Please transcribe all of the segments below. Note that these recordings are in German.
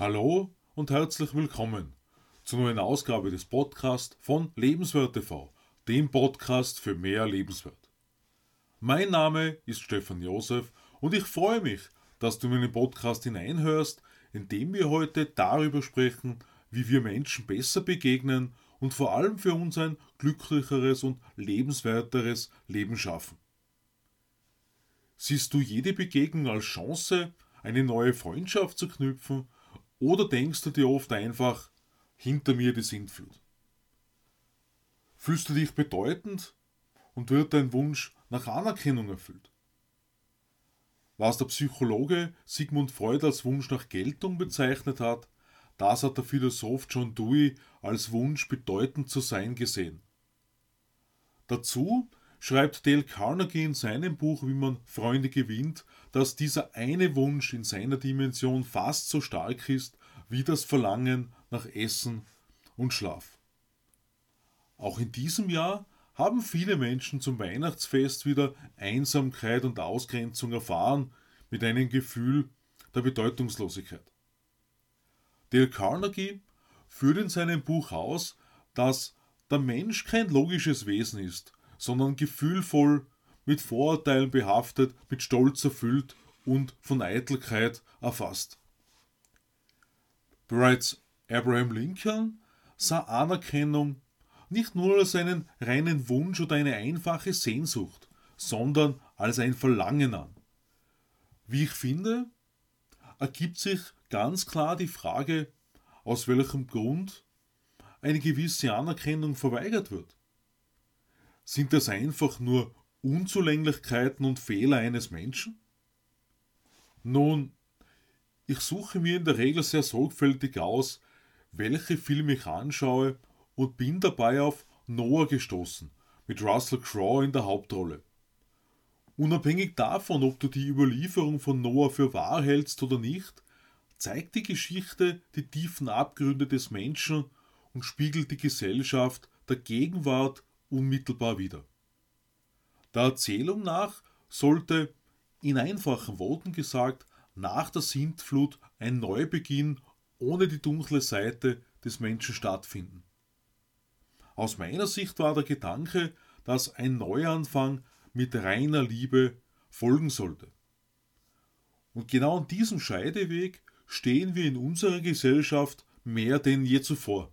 Hallo und herzlich willkommen zur neuen Ausgabe des Podcasts von Lebenswert TV, dem Podcast für mehr Lebenswert. Mein Name ist Stefan Josef und ich freue mich, dass du in meinen Podcast hineinhörst, in dem wir heute darüber sprechen, wie wir Menschen besser begegnen und vor allem für uns ein glücklicheres und lebenswerteres Leben schaffen. Siehst du jede Begegnung als Chance, eine neue Freundschaft zu knüpfen, oder denkst du dir oft einfach, hinter mir die Sintflut? Fühlst du dich bedeutend und wird dein Wunsch nach Anerkennung erfüllt? Was der Psychologe Sigmund Freud als Wunsch nach Geltung bezeichnet hat, das hat der Philosoph John Dewey als Wunsch bedeutend zu sein gesehen. Dazu schreibt Dale Carnegie in seinem Buch Wie man Freunde gewinnt, dass dieser eine Wunsch in seiner Dimension fast so stark ist wie das Verlangen nach Essen und Schlaf. Auch in diesem Jahr haben viele Menschen zum Weihnachtsfest wieder Einsamkeit und Ausgrenzung erfahren mit einem Gefühl der Bedeutungslosigkeit. Dale Carnegie führt in seinem Buch aus, dass der Mensch kein logisches Wesen ist, sondern gefühlvoll, mit Vorurteilen behaftet, mit Stolz erfüllt und von Eitelkeit erfasst. Bereits Abraham Lincoln sah Anerkennung nicht nur als einen reinen Wunsch oder eine einfache Sehnsucht, sondern als ein Verlangen an. Wie ich finde, ergibt sich ganz klar die Frage, aus welchem Grund eine gewisse Anerkennung verweigert wird. Sind das einfach nur Unzulänglichkeiten und Fehler eines Menschen? Nun, ich suche mir in der Regel sehr sorgfältig aus, welche Filme ich anschaue und bin dabei auf Noah gestoßen, mit Russell Crowe in der Hauptrolle. Unabhängig davon, ob du die Überlieferung von Noah für wahr hältst oder nicht, zeigt die Geschichte die tiefen Abgründe des Menschen und spiegelt die Gesellschaft der Gegenwart unmittelbar wieder. Der Erzählung nach sollte, in einfachen Worten gesagt, nach der Sintflut ein Neubeginn ohne die dunkle Seite des Menschen stattfinden. Aus meiner Sicht war der Gedanke, dass ein Neuanfang mit reiner Liebe folgen sollte. Und genau an diesem Scheideweg stehen wir in unserer Gesellschaft mehr denn je zuvor.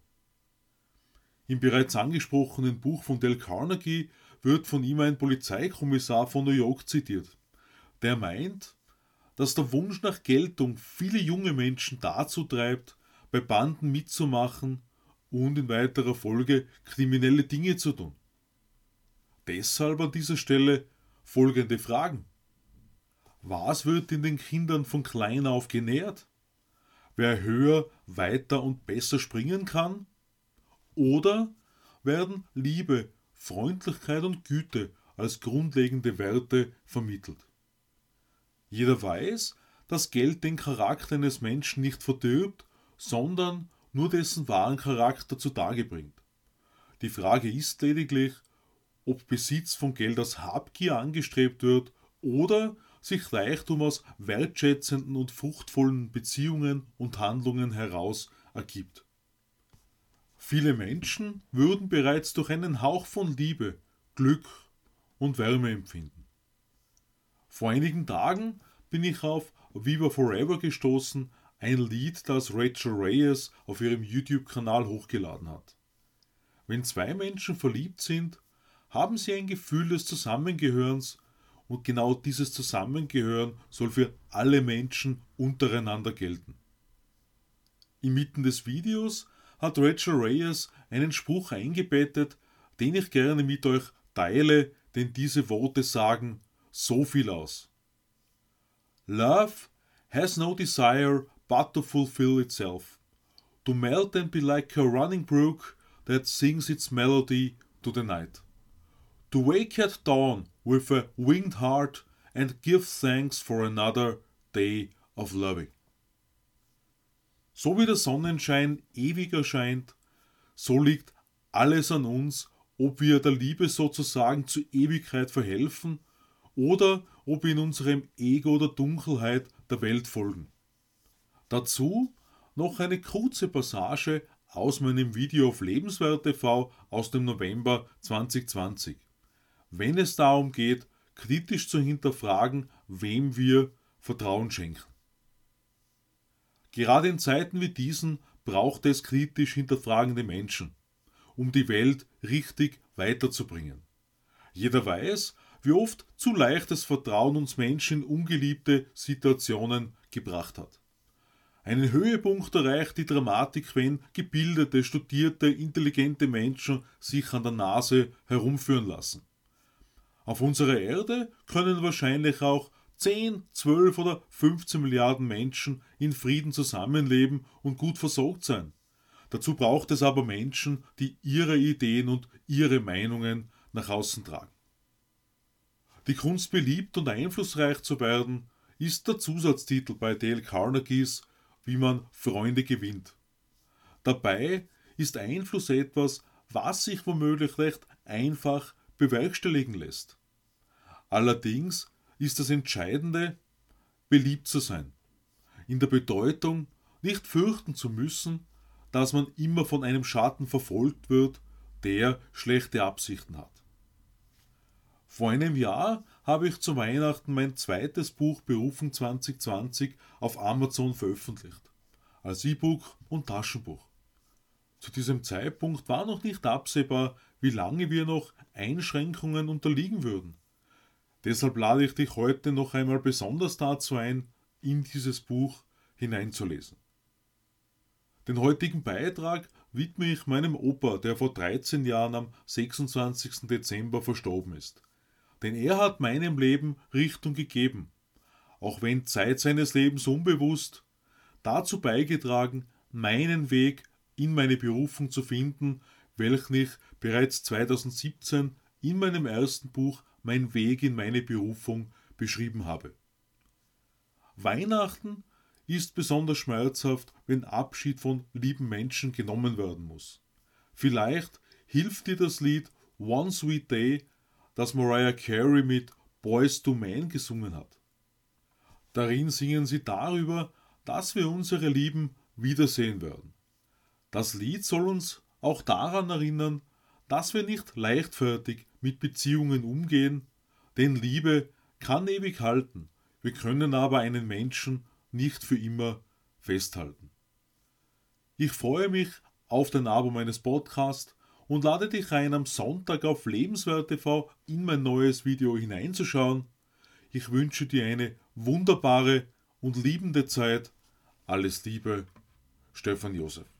Im bereits angesprochenen Buch von Dale Carnegie wird von ihm ein Polizeikommissar von New York zitiert, der meint, dass der Wunsch nach Geltung viele junge Menschen dazu treibt, bei Banden mitzumachen und in weiterer Folge kriminelle Dinge zu tun. Deshalb an dieser Stelle folgende Fragen. Was wird in den Kindern von klein auf genährt? Wer höher, weiter und besser springen kann? Oder werden Liebe, Freundlichkeit und Güte als grundlegende Werte vermittelt? Jeder weiß, dass Geld den Charakter eines Menschen nicht verdirbt, sondern nur dessen wahren Charakter zutage bringt. Die Frage ist lediglich, ob Besitz von Geld aus Habgier angestrebt wird oder sich Reichtum aus wertschätzenden und fruchtvollen Beziehungen und Handlungen heraus ergibt. Viele Menschen würden bereits durch einen Hauch von Liebe, Glück und Wärme empfinden. Vor einigen Tagen bin ich auf Viva Forever gestoßen, ein Lied, das Rachel Reyes auf ihrem YouTube-Kanal hochgeladen hat. Wenn zwei Menschen verliebt sind, haben sie ein Gefühl des Zusammengehörens und genau dieses Zusammengehören soll für alle Menschen untereinander gelten. Inmitten des Videos hat Rachel Reyes einen Spruch eingebettet, den ich gerne mit euch teile, denn diese Worte sagen so viel aus. Love has no desire but to fulfill itself, to melt and be like a running brook that sings its melody to the night, to wake at dawn with a winged heart and give thanks for another day of loving. So wie der Sonnenschein ewig erscheint, so liegt alles an uns, ob wir der Liebe sozusagen zur Ewigkeit verhelfen oder ob wir in unserem Ego der Dunkelheit der Welt folgen. Dazu noch eine kurze Passage aus meinem Video auf Lebenswert TV aus dem November 2020. Wenn es darum geht, kritisch zu hinterfragen, wem wir Vertrauen schenken. Gerade in Zeiten wie diesen braucht es kritisch hinterfragende Menschen, um die Welt richtig weiterzubringen. Jeder weiß, wie oft zu leichtes Vertrauen uns Menschen in ungeliebte Situationen gebracht hat. Einen Höhepunkt erreicht die Dramatik, wenn gebildete, studierte, intelligente Menschen sich an der Nase herumführen lassen. Auf unserer Erde können wahrscheinlich auch 10, 12 oder 15 Milliarden Menschen in Frieden zusammenleben und gut versorgt sein. Dazu braucht es aber Menschen, die ihre Ideen und ihre Meinungen nach außen tragen. Die Kunst beliebt und einflussreich zu werden, ist der Zusatztitel bei Dale Carnegies wie man Freunde gewinnt. Dabei ist Einfluss etwas, was sich womöglich recht einfach bewerkstelligen lässt. Allerdings ist das Entscheidende, beliebt zu sein. In der Bedeutung, nicht fürchten zu müssen, dass man immer von einem Schatten verfolgt wird, der schlechte Absichten hat. Vor einem Jahr habe ich zu Weihnachten mein zweites Buch Berufung 2020 auf Amazon veröffentlicht. Als E-Book und Taschenbuch. Zu diesem Zeitpunkt war noch nicht absehbar, wie lange wir noch Einschränkungen unterliegen würden. Deshalb lade ich dich heute noch einmal besonders dazu ein, in dieses Buch hineinzulesen. Den heutigen Beitrag widme ich meinem Opa, der vor 13 Jahren am 26. Dezember verstorben ist denn er hat meinem Leben Richtung gegeben, auch wenn Zeit seines Lebens unbewusst, dazu beigetragen, meinen Weg in meine Berufung zu finden, welchen ich bereits 2017 in meinem ersten Buch Mein Weg in meine Berufung beschrieben habe. Weihnachten ist besonders schmerzhaft, wenn Abschied von lieben Menschen genommen werden muss. Vielleicht hilft dir das Lied One Sweet Day das Mariah Carey mit Boys to Men gesungen hat. Darin singen sie darüber, dass wir unsere Lieben wiedersehen werden. Das Lied soll uns auch daran erinnern, dass wir nicht leichtfertig mit Beziehungen umgehen, denn Liebe kann ewig halten, wir können aber einen Menschen nicht für immer festhalten. Ich freue mich auf den Abo meines Podcasts und lade dich ein, am Sonntag auf Lebenswert in mein neues Video hineinzuschauen. Ich wünsche dir eine wunderbare und liebende Zeit. Alles Liebe, Stefan Josef.